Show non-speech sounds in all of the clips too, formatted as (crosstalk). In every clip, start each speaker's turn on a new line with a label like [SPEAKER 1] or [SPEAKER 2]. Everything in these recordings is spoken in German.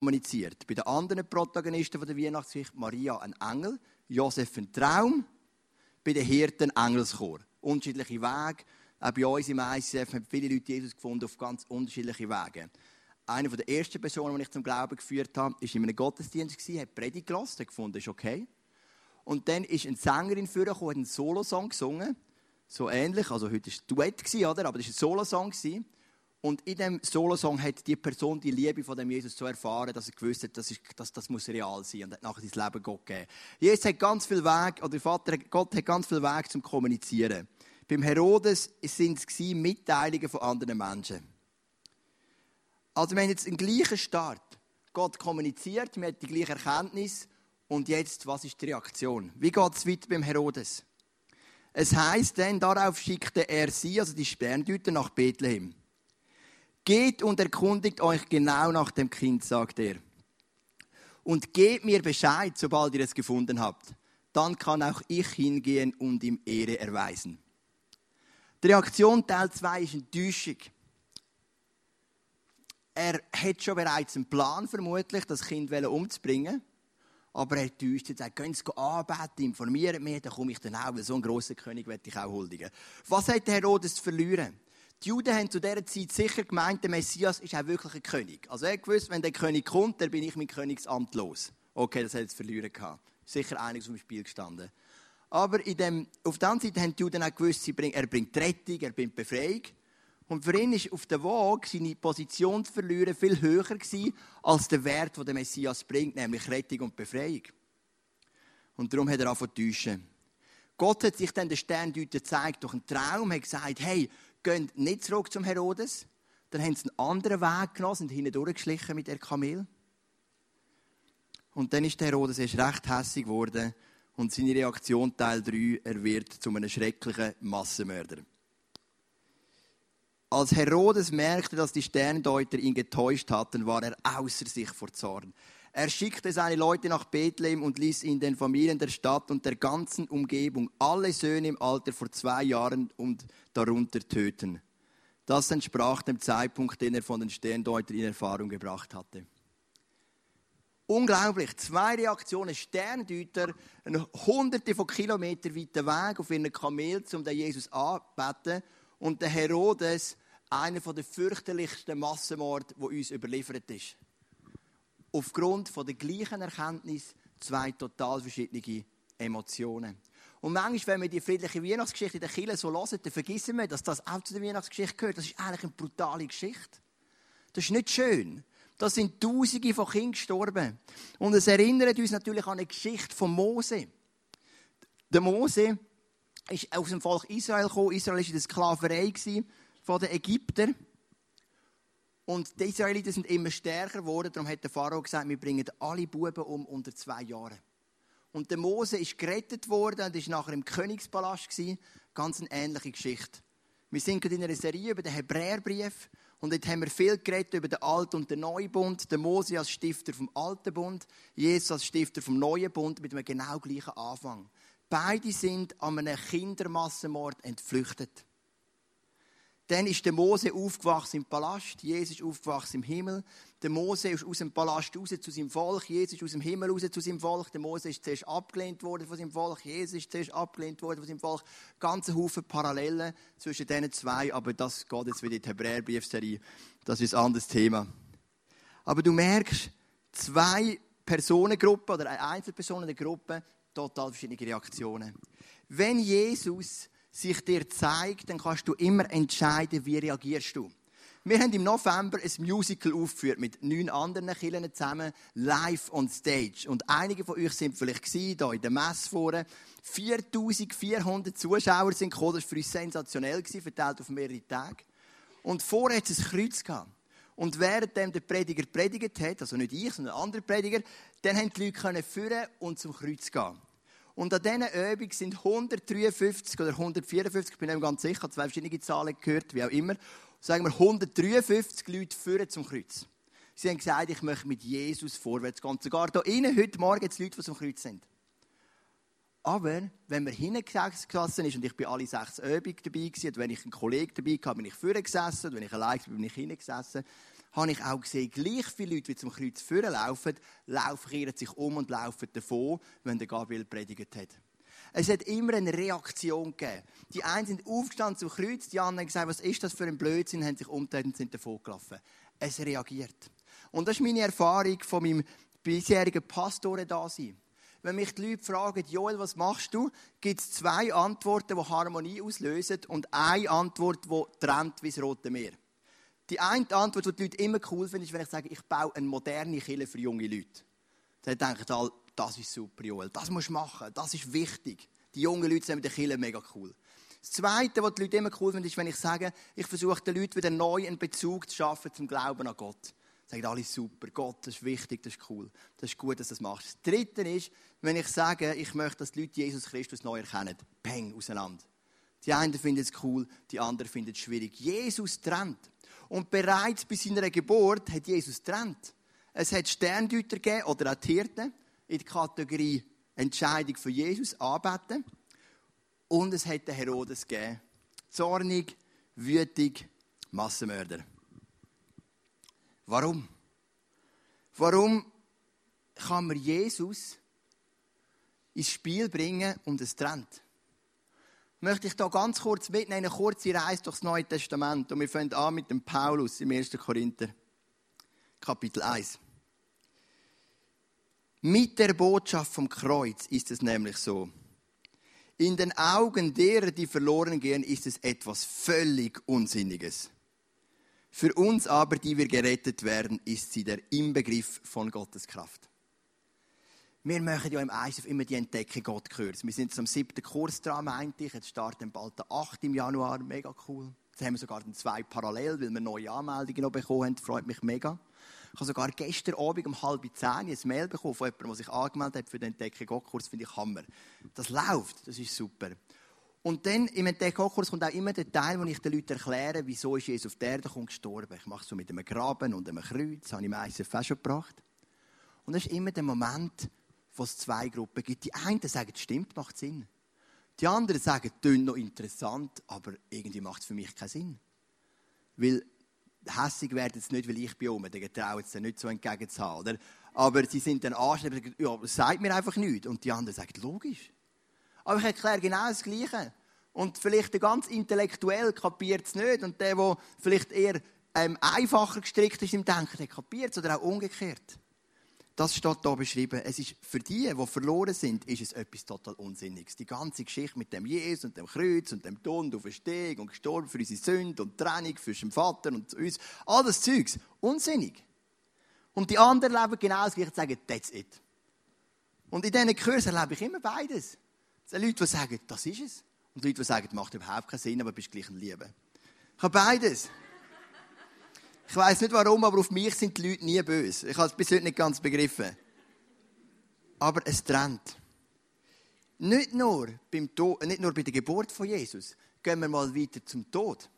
[SPEAKER 1] kommuniziert. Bei den anderen Protagonisten der Weihnachtsgeschichte, Maria ein Engel, Josef ein Traum, bei den Hirten ein Engelschor. Unterschiedliche Wege. Auch bei uns im ICF haben viele Leute Jesus gefunden auf ganz unterschiedliche Wege. Eine der ersten Personen, die ich zum Glauben geführt habe, war in einem Gottesdienst, hat Predigt gelassen, hat gefunden, das ist okay. Und dann ist eine Sängerin vorgekommen, hat einen Solosong gesungen, so ähnlich, also heute war es ein Duett, oder? aber das war ein Solosong. Und in dem Solosong hat die Person die Liebe von dem Jesus so erfahren, dass er gewusst hat, das, ist, das, das muss real sein und hat nachher sein Leben Gott gegeben. Jesus hat ganz viel Weg, oder Vater, Gott hat ganz viel Weg zum Kommunizieren. Beim Herodes sind es Mitteilungen von anderen Menschen. Also wir haben jetzt einen gleichen Start. Gott kommuniziert, wir haben die gleiche Erkenntnis. Und jetzt, was ist die Reaktion? Wie geht es weiter beim Herodes? Es heißt denn, darauf schickte er sie, also die Sterndeuter, nach Bethlehem. Geht und erkundigt euch genau nach dem Kind, sagt er. Und gebt mir Bescheid, sobald ihr es gefunden habt. Dann kann auch ich hingehen und ihm Ehre erweisen. Die Reaktion Teil 2 ist Enttäuschung. Er hat schon bereits einen Plan, vermutlich, das Kind umzubringen. Aber er täuscht jetzt, gehen Sie anbeten, informieren mich, dann komme ich dann auch, weil so einen grossen König werde ich auch huldigen. Was hat der Herodes zu verlieren? Die Juden haben zu dieser Zeit sicher gemeint, der Messias ist auch wirklich ein König. Also er gewusst, wenn der König kommt, dann bin ich mein Königsamt los. Okay, das hat es verlieren gehabt. Sicher einiges auf dem Spiel gestanden. Aber in dem, auf der anderen Seite haben die Juden auch gewusst, er bringt Rettung, er bringt Befreiung. Und für ihn ist auf der Waage seine Position zu verlieren viel höher gewesen, als der Wert, den der Messias bringt, nämlich Rettung und Befreiung. Und darum hat er angefangen zu täuschen. Gott hat sich dann den Sterndeuter gezeigt durch einen Traum, hat gesagt, hey, geht nicht zurück zum Herodes. Dann haben sie einen anderen Weg genommen, sind hinten durchgeschlichen mit der Kamel. Und dann ist der Herodes erst recht hässig geworden und seine Reaktion Teil 3, er wird zu einem schrecklichen Massenmörder. Als Herodes merkte, dass die Sterndeuter ihn getäuscht hatten, war er außer sich vor Zorn. Er schickte seine Leute nach Bethlehem und ließ in den Familien der Stadt und der ganzen Umgebung alle Söhne im Alter vor zwei Jahren und darunter töten. Das entsprach dem Zeitpunkt, den er von den Sterndeutern in Erfahrung gebracht hatte. Unglaublich. Zwei Reaktionen. Sterndeuter, hunderte von Kilometern weiter Weg auf ihren Kamel, um den Jesus anzubeten. Und der Herodes, einer der fürchterlichsten Massenmorde, der uns überliefert ist aufgrund von der gleichen Erkenntnis zwei total verschiedene Emotionen. Und manchmal, wenn wir die friedliche Weihnachtsgeschichte in der Kirche so hören, dann vergessen wir, dass das auch zu der Weihnachtsgeschichte gehört. Das ist eigentlich eine brutale Geschichte. Das ist nicht schön. Da sind Tausende von Kindern gestorben. Und es erinnert uns natürlich an eine Geschichte von Mose. Der Mose ist aus dem Volk Israel gekommen. Israel war in der Sklaverei von den Ägyptern. Und die Israeliten sind immer stärker geworden. Darum hat der Pharao gesagt, wir bringen alle Buben um unter zwei Jahren. Und der Mose ist gerettet worden und ist nachher im Königspalast gewesen. Ganz eine ähnliche Geschichte. Wir sind gerade in einer Serie über den Hebräerbrief. Und dort haben wir viel geredet über den Alten und den Neuen Bund. Der Mose als Stifter vom Alten Bund, Jesus als Stifter vom Neuen Bund mit einem genau gleichen Anfang. Beide sind an einem Kindermassenmord entflüchtet. Dann ist der Mose aufgewachsen im Palast, Jesus ist aufgewachsen im Himmel. Der Mose ist aus dem Palast raus zu seinem Volk, Jesus ist aus dem Himmel raus zu seinem Volk. Der Mose ist zuerst abgelehnt worden von seinem Volk, Jesus ist zuerst abgelehnt worden von seinem Volk. Ganze Haufen Parallelen zwischen diesen zwei, aber das geht jetzt wieder in die Hebräerbriefserie. Das ist ein anderes Thema. Aber du merkst, zwei Personengruppen oder eine Einzelpersonengruppe, total verschiedene Reaktionen. Wenn Jesus sich dir zeigt, dann kannst du immer entscheiden, wie reagierst du. Wir haben im November ein Musical aufgeführt mit neun anderen Kindern zusammen, live on stage. Und einige von euch sind vielleicht hier in der Messe vorne. 4400 Zuschauer sind gekommen. Das war für uns sensationell, verteilt auf mehrere Tage. Und vorher hat es ein Kreuz gehabt. Und während der Prediger predigt hat, also nicht ich, sondern ein anderer Prediger, dann haben die Leute führen und zum Kreuz gehen. Und an dieser Übung sind 153 oder 154, ich bin nicht ganz sicher, zwei verschiedene Zahlen gehört, wie auch immer, sagen wir 153 Leute führen zum Kreuz. Sie haben gesagt, ich möchte mit Jesus vorwärts gehen. Sogar hier innen, heute Morgen, jetzt Leute, die zum Kreuz sind. Aber wenn man hingesessen ist, und ich bin alle sechs Übungen dabei gewesen, und wenn ich einen Kollegen dabei hatte, bin ich vorne gesessen, und wenn ich allein bin, bin ich hingesessen. Habe ich auch gesehen, gleich viele Leute, die zum Kreuz führen laufen, laufen, sich um und laufen davon, wenn der Gabriel predigt hat. Es hat immer eine Reaktion gegeben. Die einen sind aufgestanden zum Kreuz, die anderen haben gesagt, was ist das für ein Blödsinn, haben sich umgedreht und sind davon gelaufen. Es reagiert. Und das ist meine Erfahrung von meinem bisherigen Pastoren da sein. Wenn mich die Leute fragen, Joel, was machst du, gibt es zwei Antworten, die Harmonie auslösen und eine Antwort, die trennt wie das Rote Meer. Die eine Antwort, die die Leute immer cool finden, ist, wenn ich sage, ich baue eine moderne Kille für junge Leute. Dann denken alle, das ist super, Joel, das musst du machen, das ist wichtig. Die jungen Leute sind mit der Kille mega cool. Das Zweite, was die Leute immer cool finden, ist, wenn ich sage, ich versuche den Leuten wieder neu einen Bezug zu schaffen zum Glauben an Gott. Sagen alle super, Gott, das ist wichtig, das ist cool, das ist gut, dass du das machst. Das Dritte ist, wenn ich sage, ich möchte, dass die Leute Jesus Christus neu erkennen. Peng, auseinander. Die einen finden es cool, die anderen finden es schwierig. Jesus trennt. Und bereits bei seiner Geburt hat Jesus trennt. Es hat Sterndeuter gegeben oder auch Hirten in der Kategorie Entscheidung für Jesus, anbeten. Und es hat den Herodes gegeben. Zornig, wütig, Massenmörder. Warum? Warum kann man Jesus ins Spiel bringen und es trennt? Möchte ich da ganz kurz mitnehmen, eine kurze Reise durchs Neue Testament. Und wir fangen an mit dem Paulus im 1. Korinther, Kapitel 1. Mit der Botschaft vom Kreuz ist es nämlich so. In den Augen derer, die verloren gehen, ist es etwas völlig Unsinniges. Für uns aber, die wir gerettet werden, ist sie der Inbegriff von Gottes Kraft. Wir machen ja im ISF immer die Entdeckung Gott gehört. Wir sind zum siebten Kurs dran, meinte ich. Jetzt starten bald der 8. im Januar. Mega cool. Jetzt haben wir sogar zwei parallel, weil wir neue Anmeldungen noch bekommen haben. Freut mich mega. Ich habe sogar gestern Abend um halb zehn ein Mail bekommen von jemandem, der sich angemeldet hat für den Entdeckung Gott-Kurs. Finde ich Hammer. Das läuft. Das ist super. Und dann im Entdeckungskurs kommt auch immer der Teil, wo ich den Leuten erkläre, wieso ist Jesus auf der Erde gestorben. Ich mache es so mit einem Graben und einem Kreuz, das habe ich meistens fast schon gebracht. Und das ist immer der Moment, wo es zwei Gruppen gibt. Die einen sagen, es stimmt, macht Sinn. Die anderen sagen, es noch interessant, aber irgendwie macht es für mich keinen Sinn. Weil hässig werden sie nicht, weil ich bin oben, dann trauen sie nicht so entgegen zu haben. Oder? Aber sie sind dann anständig, ja, das sagt mir einfach nichts. Und die anderen sagen, logisch. Aber ich erkläre genau das Gleiche. Und vielleicht der ganz intellektuell kapiert es nicht. Und der, der vielleicht eher ähm, einfacher gestrickt ist im Denken, der kapiert es. Oder auch umgekehrt. Das steht hier beschrieben. Es ist für die, die verloren sind, ist es etwas total Unsinniges. Die ganze Geschichte mit dem Jesus und dem Kreuz und dem Tod und Verstehung und gestorben für unsere Sünde und Trennung für den Vater und uns. All das Zeugs. Unsinnig. Und die anderen leben genau das Gleiche und sagen, that's it. Und in diesen Kursen erlebe ich immer beides. Es sind Leute, die sagen, das ist es. Und Leute, die sagen, das macht überhaupt keinen Sinn, aber bist gleich ein Liebe. Ich habe beides. Ich weiß nicht warum, aber auf mich sind die Leute nie böse. Ich habe es bis heute nicht ganz begriffen. Aber es trennt. Nicht nur, beim Tod, nicht nur bei der Geburt von Jesus. Gehen wir mal weiter zum Tod.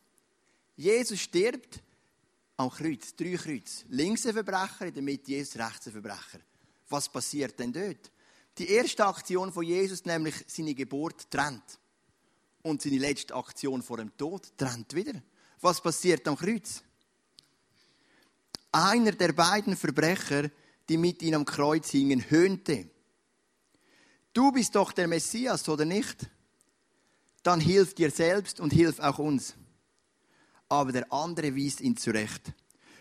[SPEAKER 1] Jesus stirbt am Kreuz, drei Kreuz. Links ein Verbrecher, in der Mitte Jesus, rechts ein Verbrecher. Was passiert denn dort? Die erste Aktion von Jesus, nämlich seine Geburt, trennt. Und seine letzte Aktion vor dem Tod trennt wieder. Was passiert am Kreuz? Einer der beiden Verbrecher, die mit ihm am Kreuz hingen, höhnte. Du bist doch der Messias, oder nicht? Dann hilf dir selbst und hilf auch uns. Aber der andere wies ihn zurecht.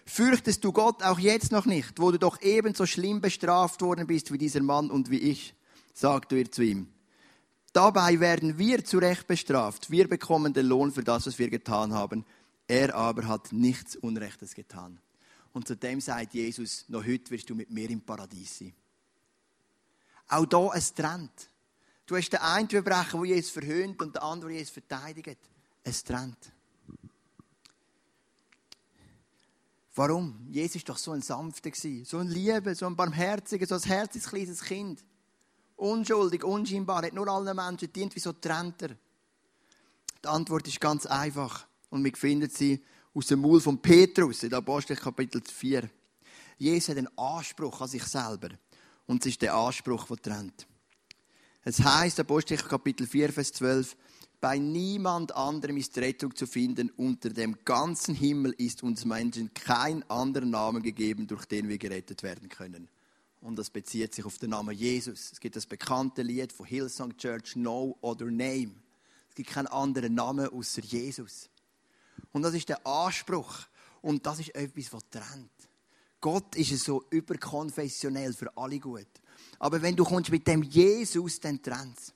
[SPEAKER 1] Fürchtest du Gott auch jetzt noch nicht, wo du doch ebenso schlimm bestraft worden bist wie dieser Mann und wie ich? sagte er zu ihm. Dabei werden wir zu Recht bestraft. Wir bekommen den Lohn für das, was wir getan haben. Er aber hat nichts Unrechtes getan. Und zu dem sagt Jesus, noch heute wirst du mit mir im Paradies sein. Auch da ein Trend. Du hast den einen Verbrecher, der Jesus verhöhnt und den anderen, der Jesus verteidigt. Es Trend. Warum? Jesus war doch so ein Sanfter, so ein Liebe, so ein Barmherziger, so ein herzliches kleines Kind. Unschuldig, unscheinbar, hat nur allen Menschen dient, wieso trennt er? Die Antwort ist ganz einfach und wir finden sie aus dem Maul von Petrus in Apostel Kapitel 4. Jesus hat einen Anspruch an sich selber und es ist der Anspruch, der trennt. Es heißt Apostel Kapitel 4, Vers 12, Bei niemand anderem ist Rettung zu finden. Unter dem ganzen Himmel ist uns Menschen kein anderer Name gegeben, durch den wir gerettet werden können. Und das bezieht sich auf den Namen Jesus. Es gibt das bekannte Lied von Hillsong Church, No Other Name. Es gibt keinen anderen Namen außer Jesus. Und das ist der Anspruch. Und das ist etwas, was trennt. Gott ist so überkonfessionell für alle gut. Aber wenn du kommst mit dem Jesus, dann trennt.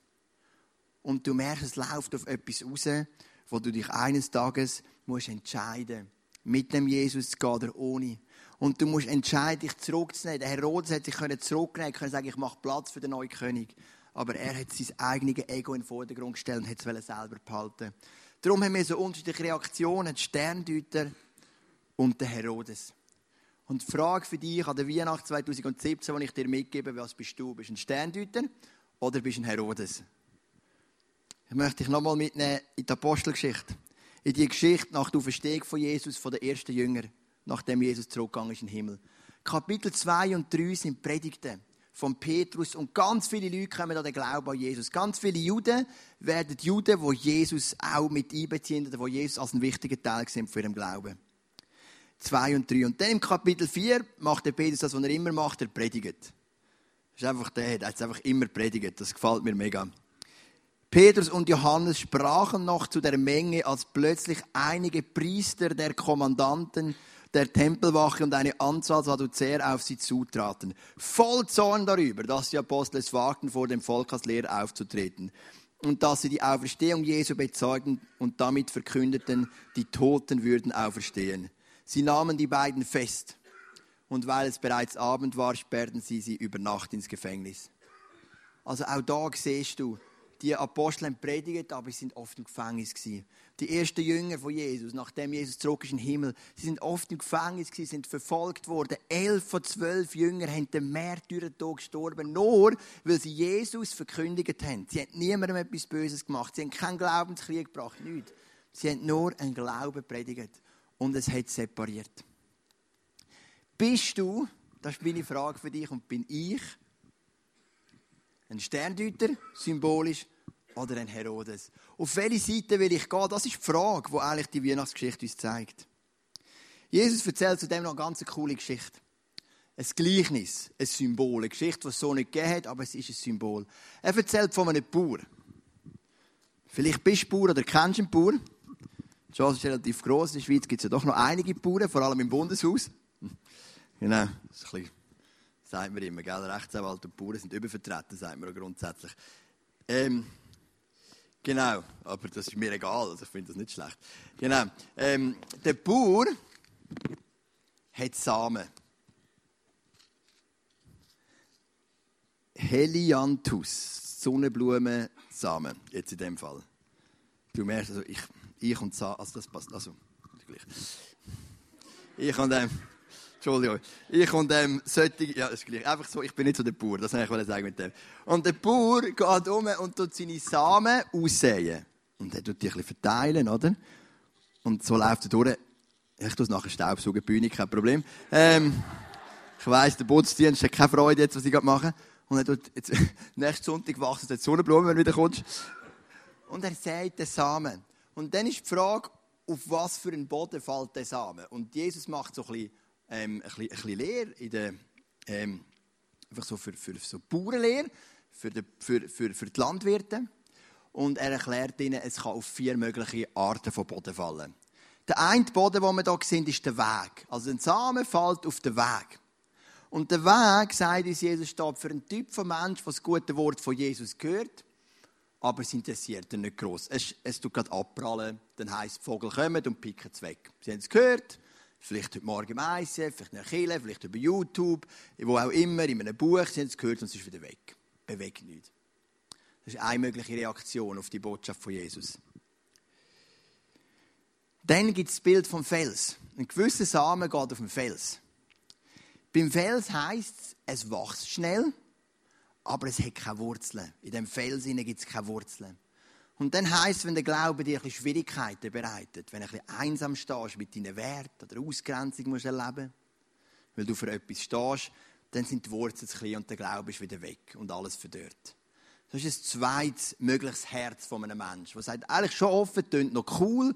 [SPEAKER 1] Und du merkst, es läuft auf etwas raus, wo du dich eines Tages musst entscheiden mit dem Jesus zu gehen oder ohne. Und du musst entscheiden, dich zurückzunehmen. Der Herodes hätte sich zurücknehmen können, sagen, ich mache Platz für den neuen König. Aber er hat sein eigenes Ego in den Vordergrund gestellt und hat es selber behalten. Darum haben wir so unterschiedliche Reaktionen, die Sterndeuter und der Herodes. Und die Frage für dich an der Weihnacht 2017, die ich dir mitgebe, was bist du? Bist du ein Sterndeuter oder bist du ein Herodes? Ich möchte dich nochmal mitnehmen in die Apostelgeschichte. In die Geschichte nach der Auferstehung von Jesus, von den ersten Jüngern, nachdem Jesus zurückgegangen ist in den Himmel. Kapitel 2 und 3 sind Predigten von Petrus und ganz viele Leute kommen an den Glauben an Jesus. Ganz viele Juden werden Juden, die Jesus auch mit einbeziehen oder die Jesus als einen wichtigen Teil sind für ihren Glauben. 2 und 3. Und dann im Kapitel 4 macht der Petrus das, was er immer macht, er predigt. Das ist einfach der, der hat einfach immer predigt. Das gefällt mir mega. Petrus und Johannes sprachen noch zu der Menge, als plötzlich einige Priester der Kommandanten der Tempelwache und eine Anzahl Sadduzäer auf sie zutraten. Voll Zorn darüber, dass die Apostel es wagten, vor dem Volk als Lehrer aufzutreten. Und dass sie die Auferstehung Jesu bezeugten und damit verkündeten, die Toten würden auferstehen. Sie nahmen die beiden fest. Und weil es bereits Abend war, sperrten sie sie über Nacht ins Gefängnis. Also auch da siehst du, die Apostel haben predigt, aber sie sind oft im Gefängnis. Die ersten Jünger von Jesus, nachdem Jesus zurück ist in den Himmel, sie sind oft im Gefängnis gewesen, sind verfolgt worden. Elf von zwölf Jüngern haben den Märtyrertod gestorben, nur weil sie Jesus verkündigt haben. Sie haben niemandem etwas Böses gemacht. Sie haben keinen Glaubenskrieg gebracht, nichts. Sie haben nur einen Glauben predigt. Und es hat separiert. Bist du, das ist meine Frage für dich, und bin ich ein Sterndeuter, symbolisch, oder ein Herodes? Auf welche Seite will ich gehen? Das ist die Frage, die eigentlich die Weihnachtsgeschichte uns zeigt. Jesus erzählt zudem noch eine ganz coole Geschichte. Ein Gleichnis, ein Symbol, eine Geschichte, die es so nicht gegeben hat, aber es ist ein Symbol. Er erzählt von einem Bauer. Vielleicht bist du Bauer oder kennst einen Bauer. Die Chance ist relativ groß. In der Schweiz gibt es ja doch noch einige Bauern, vor allem im Bundeshaus. (laughs) Genau, das ist ein bisschen sagt man immer, gell? Rechtsanwalt und Bauern sind übervertreten, sagt man grundsätzlich. Ähm, genau, aber das ist mir egal, also ich finde das nicht schlecht. Genau, ähm, der Bauer hat Samen. Helianthus, Sonnenblumensamen, jetzt in dem Fall. Du merkst, also ich, ich und Samen, also das passt, also, gleich. Ich und ähm, Entschuldigung. Ich und ähm, solche, ja, ist gleich. Einfach so, ich bin nicht so der Bauer, das wollte ich sagen mit dem. Und der Bauer geht um und tut seine Samen aussehen. Und er tut die ein verteilen, oder? Und so läuft er durch. Ich tue es nachher Staubsaugen, Bühne, kein Problem. Ähm, ich weiss, der Putzdienst hat keine Freude jetzt, was ich gerade mache. Und er tut, jetzt, (laughs) nächsten Sonntag wachsen die Sonnenblumen, wenn du wieder kommst. Und er sät den Samen. Und dann ist die Frage, auf was für einen Boden fällt der Samen? Und Jesus macht so ein bisschen ähm, ein, bisschen, Lehre in der, ähm, einfach so für, für so Bauernlehre, für die, für, für, für die Landwirte. Und er erklärt ihnen, es kann auf vier mögliche Arten von Boden fallen. Der eine Boden, den wir hier sehen, ist der Weg. Also ein Samen fällt auf den Weg. Und der Weg, sagt uns Jesus, steht für einen Typ von Mensch, der das gute Wort von Jesus gehört, aber es interessiert ihn nicht gross. Es, es tut gerade abprallen, dann heisst, die Vogel kommen und picken es weg. Sie haben es gehört, Vielleicht heute Morgen im ICF, vielleicht in der Kirche, vielleicht über YouTube, wo auch immer, in einem Buch, sie haben es gehört und es ist wieder weg. Bewegt nichts. Das ist eine mögliche Reaktion auf die Botschaft von Jesus. Dann gibt es das Bild vom Fels. Ein gewisser Samen geht auf den Fels. Beim Fels heisst es, es wächst schnell, aber es hat keine Wurzeln. In dem Fels gibt es keine Wurzeln. Und dann heisst es, wenn der Glaube dir ein Schwierigkeiten bereitet, wenn du ein bisschen einsam stehst mit deinen Werten oder Ausgrenzung musst erleben, weil du für etwas stehst, dann sind die Wurzeln zu klein und der Glaube ist wieder weg und alles verdorrt. Das ist ein zweites mögliches Herz von einem Menschen, der sagt, eigentlich schon offen, tönt noch cool,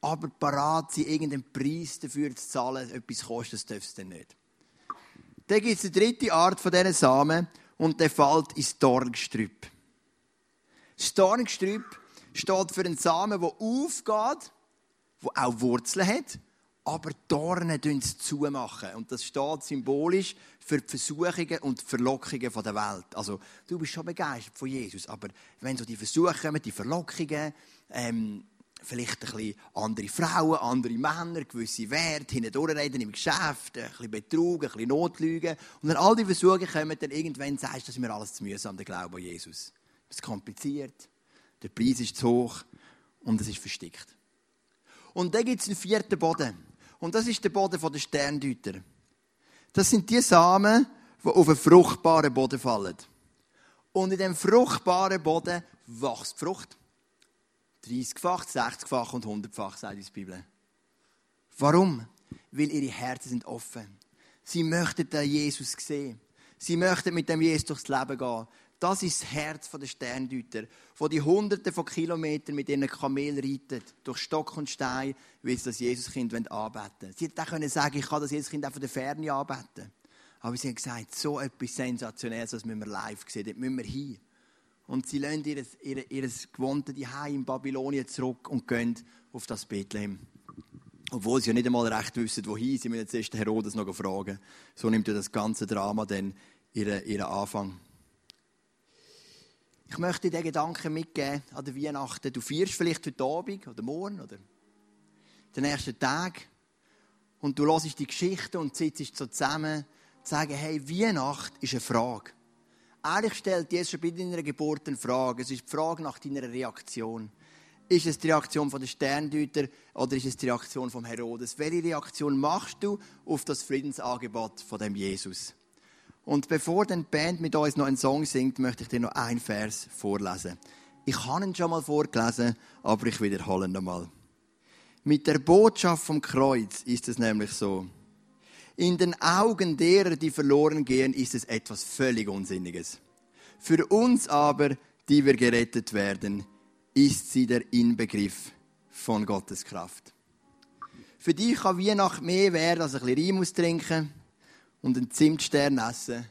[SPEAKER 1] aber parat sie irgendeinen Preis dafür zu zahlen, etwas kostet, das darf es dann nicht. Dann gibt es eine dritte Art von diesen Samen und der fällt ins Dorngestrüpp. Das Dorngestrüpp steht für einen Samen, der aufgeht, der auch Wurzeln hat, aber Dornen zumachen. Und das steht symbolisch für die Versuchungen und die Verlockungen der Welt. Also, du bist schon begeistert von Jesus, aber wenn so die Versuche kommen, die Verlockungen, ähm, vielleicht ein bisschen andere Frauen, andere Männer, gewisse Werte, hindurchreden im Geschäft, ein bisschen Betrug, ein bisschen Notlügen. Und wenn all die Versuche kommen, dann irgendwann sagst du, das ist mir alles zu mühsam, der Glaube an Jesus. Es ist kompliziert, der Preis ist zu hoch und es ist versteckt. Und dann gibt es einen vierten Boden. Und das ist der Boden der Sterndeuter. Das sind die Samen, die auf einen fruchtbaren Boden fallen. Und in diesem fruchtbaren Boden wächst Frucht. 30-fach, 60-fach und 100-fach, sagt die Bibel. Warum? Weil ihre Herzen sind offen. Sie möchten den Jesus sehen. Sie möchten mit dem Jesus durchs Leben gehen. Das ist das Herz der Sterndeuter, wo die Hunderte von Kilometern mit ihren Kamel reiten, durch Stock und Stein, weil sie das Jesuskind anbeten wollen. Sie hätten auch sagen ich kann das Jesuskind auch von der Ferne anbeten. Aber sie haben gesagt, so etwas Sensationelles, das müssen wir live sehen, dort müssen wir hin. Und sie lassen ihr, ihr, ihr gewohntes Heim in Babylonien zurück und gehen auf das Bethlehem. Obwohl sie ja nicht einmal recht wissen, wohin. Sie müssen jetzt erst Herodes noch fragen. So nimmt ja das ganze Drama dann ihren, ihren Anfang. Ich möchte dir den Gedanken mitgeben an der Weihnachten. Du feierst vielleicht heute Abend oder morgen oder den nächsten Tag und du hörst die Geschichte und sitzt so zusammen und sagst, hey, Weihnacht ist eine Frage. Eigentlich stellt Jesus schon bei deiner Geburt eine Frage. Es ist die Frage nach deiner Reaktion. Ist es die Reaktion von der Sterndeuter oder ist es die Reaktion vom Herodes? Welche Reaktion machst du auf das Friedensangebot von dem Jesus? Und bevor die Band mit uns noch einen Song singt, möchte ich dir noch einen Vers vorlesen. Ich habe ihn schon mal vorgelesen, aber ich wiederhole ihn nochmal. Mit der Botschaft vom Kreuz ist es nämlich so. In den Augen derer, die verloren gehen, ist es etwas völlig Unsinniges. Für uns aber, die wir gerettet werden, ist sie der Inbegriff von Gottes Kraft. Für dich kann Weihnacht mehr werden, als ein bisschen Reim trinken und einen Zimtstern essen.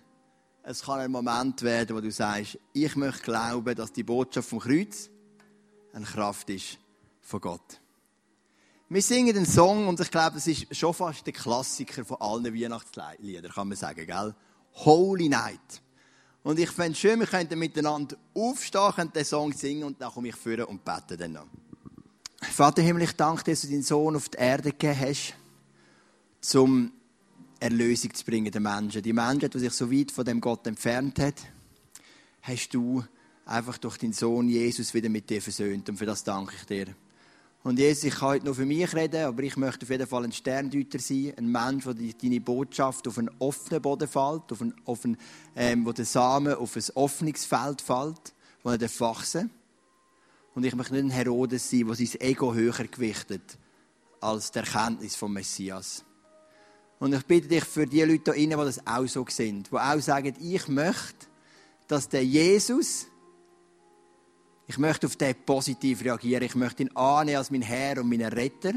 [SPEAKER 1] Es kann ein Moment werden, wo du sagst, ich möchte glauben, dass die Botschaft vom Kreuz eine Kraft ist von Gott. Wir singen den Song und ich glaube, das ist schon fast der Klassiker von allen Weihnachtsliedern, kann man sagen, gell? Holy Night. Und ich fände es schön, wir könnten miteinander aufstehen, und den Song singen und dann komme ich führen und bete dann noch. Vater Himmel, ich danke dir, dass du deinen Sohn auf die Erde gegeben hast, zum Erlösung zu bringen den Menschen. Die Menschen, die sich so weit von dem Gott entfernt hat, hast du einfach durch deinen Sohn Jesus wieder mit dir versöhnt. Und für das danke ich dir. Und Jesus, ich kann heute nur für mich reden, aber ich möchte auf jeden Fall ein Sterndeuter sein, ein Mensch, der deine Botschaft auf einen offenen Boden fällt, auf einen, auf einen, ähm, wo der Samen auf ein offenes Feld fällt, wo er wachsen Und ich möchte nicht ein Herodes sein, der sein Ego höher gewichtet als die Erkenntnis vom Messias. Und ich bitte dich für die Leute hier die das auch so sind, die auch sagen, ich möchte, dass der Jesus, ich möchte auf den positiv reagieren, ich möchte ihn annehmen als mein Herr und mein Retter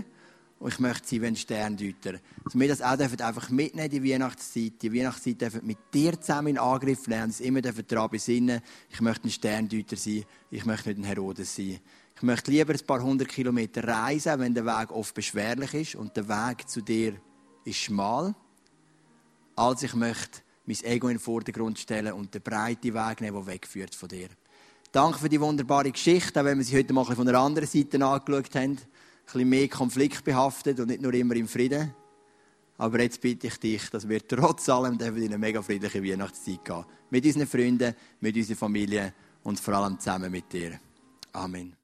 [SPEAKER 1] und ich möchte sie wie ein Sterndeuter. Dass wir das auch einfach mitnehmen, die Weihnachtszeit. Die Weihnachtszeit dürfen mit dir zusammen in Angriff nehmen und immer daran besinnen, ich möchte ein Sterndeuter sein, ich möchte nicht ein Herodes sein. Ich möchte lieber ein paar hundert Kilometer reisen, wenn der Weg oft beschwerlich ist und der Weg zu dir ist schmal, als ich möchte mein Ego in den Vordergrund stellen und den breiten Weg nehmen, der wegführt von dir. Danke für die wunderbare Geschichte, auch wenn wir sie heute mal von einer anderen Seite angeschaut haben. Ein bisschen mehr konfliktbehaftet und nicht nur immer im Frieden. Aber jetzt bitte ich dich, dass wir trotz allem in eine mega friedliche Weihnachtszeit gehen. Mit unseren Freunden, mit unserer Familie und vor allem zusammen mit dir. Amen.